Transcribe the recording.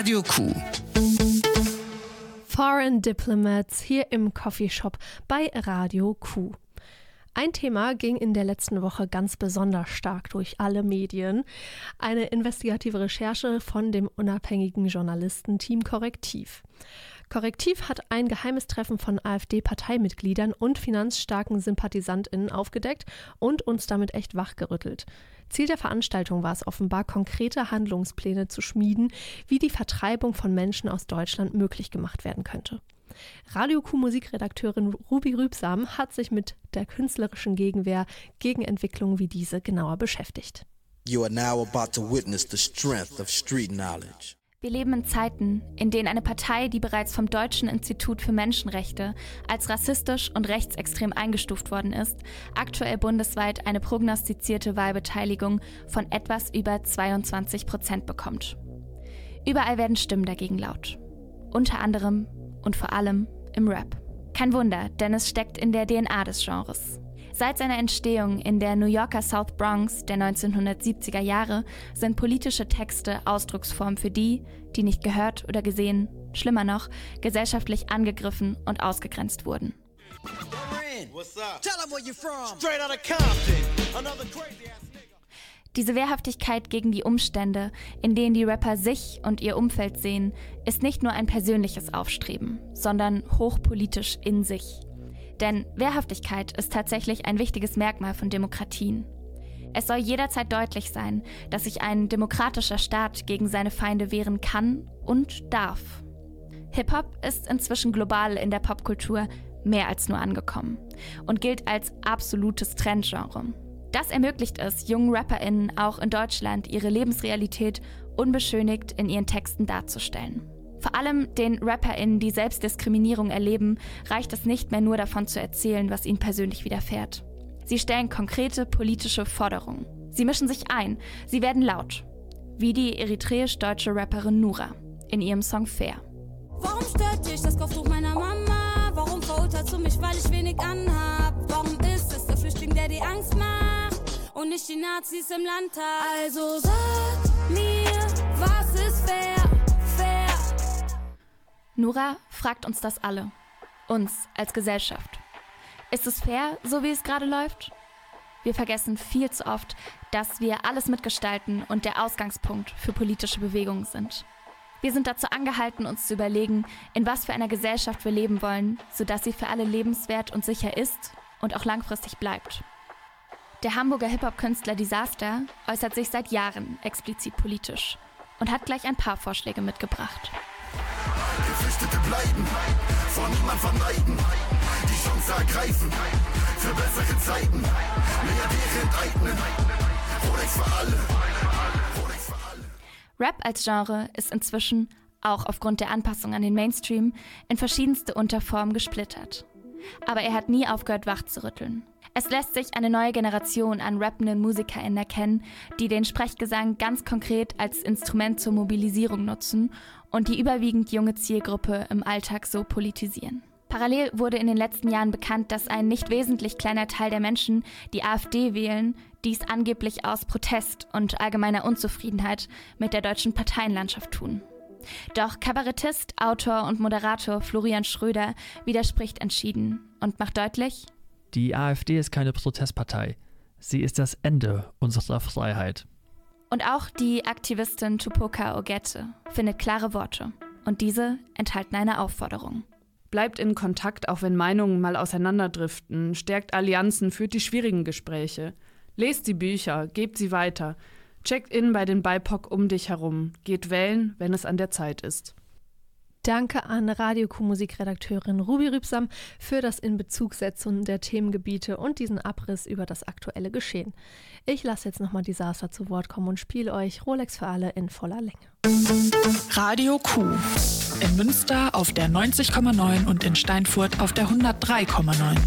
Radio Q. Foreign Diplomats hier im Coffeeshop bei Radio Q. Ein Thema ging in der letzten Woche ganz besonders stark durch alle Medien. Eine investigative Recherche von dem unabhängigen Journalistenteam Korrektiv. Korrektiv hat ein geheimes Treffen von AfD-Parteimitgliedern und finanzstarken SympathisantInnen aufgedeckt und uns damit echt wachgerüttelt. Ziel der Veranstaltung war es offenbar, konkrete Handlungspläne zu schmieden, wie die Vertreibung von Menschen aus Deutschland möglich gemacht werden könnte. Radio Q Musikredakteurin Ruby Rübsam hat sich mit der künstlerischen Gegenwehr gegen Entwicklungen wie diese genauer beschäftigt. You are now about to witness the strength of street knowledge. Wir leben in Zeiten, in denen eine Partei, die bereits vom Deutschen Institut für Menschenrechte als rassistisch und rechtsextrem eingestuft worden ist, aktuell bundesweit eine prognostizierte Wahlbeteiligung von etwas über 22 Prozent bekommt. Überall werden Stimmen dagegen laut. Unter anderem und vor allem im Rap. Kein Wunder, denn es steckt in der DNA des Genres. Seit seiner Entstehung in der New Yorker South Bronx der 1970er Jahre sind politische Texte Ausdrucksform für die, die nicht gehört oder gesehen, schlimmer noch, gesellschaftlich angegriffen und ausgegrenzt wurden. Diese Wehrhaftigkeit gegen die Umstände, in denen die Rapper sich und ihr Umfeld sehen, ist nicht nur ein persönliches Aufstreben, sondern hochpolitisch in sich. Denn Wehrhaftigkeit ist tatsächlich ein wichtiges Merkmal von Demokratien. Es soll jederzeit deutlich sein, dass sich ein demokratischer Staat gegen seine Feinde wehren kann und darf. Hip-Hop ist inzwischen global in der Popkultur mehr als nur angekommen und gilt als absolutes Trendgenre. Das ermöglicht es jungen RapperInnen auch in Deutschland ihre Lebensrealität unbeschönigt in ihren Texten darzustellen. Vor allem den RapperInnen, die Selbstdiskriminierung erleben, reicht es nicht mehr nur davon zu erzählen, was ihnen persönlich widerfährt. Sie stellen konkrete politische Forderungen. Sie mischen sich ein, sie werden laut. Wie die eritreisch-deutsche Rapperin Nura in ihrem Song Fair. Warum stört dich das Kopftuch meiner Mama? Warum verurteilst du mich, weil ich wenig anhab? Warum ist es der Flüchtling, der die Angst macht? Und nicht die Nazis im Landtag? Also sag mir, Nora fragt uns das alle. Uns als Gesellschaft. Ist es fair, so wie es gerade läuft? Wir vergessen viel zu oft, dass wir alles mitgestalten und der Ausgangspunkt für politische Bewegungen sind. Wir sind dazu angehalten, uns zu überlegen, in was für einer Gesellschaft wir leben wollen, sodass sie für alle lebenswert und sicher ist und auch langfristig bleibt. Der Hamburger Hip-Hop-Künstler Disaster äußert sich seit Jahren explizit politisch und hat gleich ein paar Vorschläge mitgebracht. Geflüchtete bleiben, von niemand vermeiden, die Chance ergreifen, für bessere Zeiten, Milliardäre enteignen, Rolex für alle, Rolex für alle. Rap als Genre ist inzwischen, auch aufgrund der Anpassung an den Mainstream, in verschiedenste Unterformen gesplittert. Aber er hat nie aufgehört, wach zu rütteln. Es lässt sich eine neue Generation an rappenden MusikerInnen erkennen, die den Sprechgesang ganz konkret als Instrument zur Mobilisierung nutzen und die überwiegend junge Zielgruppe im Alltag so politisieren. Parallel wurde in den letzten Jahren bekannt, dass ein nicht wesentlich kleiner Teil der Menschen, die AfD wählen, dies angeblich aus Protest und allgemeiner Unzufriedenheit mit der deutschen Parteienlandschaft tun. Doch Kabarettist, Autor und Moderator Florian Schröder widerspricht entschieden und macht deutlich, die AfD ist keine Protestpartei. Sie ist das Ende unserer Freiheit. Und auch die Aktivistin Tupoka Ogette findet klare Worte. Und diese enthalten eine Aufforderung. Bleibt in Kontakt, auch wenn Meinungen mal auseinanderdriften, stärkt Allianzen, führt die schwierigen Gespräche. Lest die Bücher, gebt sie weiter. Checkt in bei den BIPOC um dich herum. Geht wählen, wenn es an der Zeit ist. Danke an Radio Q-Musikredakteurin Ruby Rübsam für das Inbezugsetzen der Themengebiete und diesen Abriss über das aktuelle Geschehen. Ich lasse jetzt nochmal Disaster zu Wort kommen und spiele euch Rolex für alle in voller Länge. Radio Q. In Münster auf der 90,9 und in Steinfurt auf der 103,9.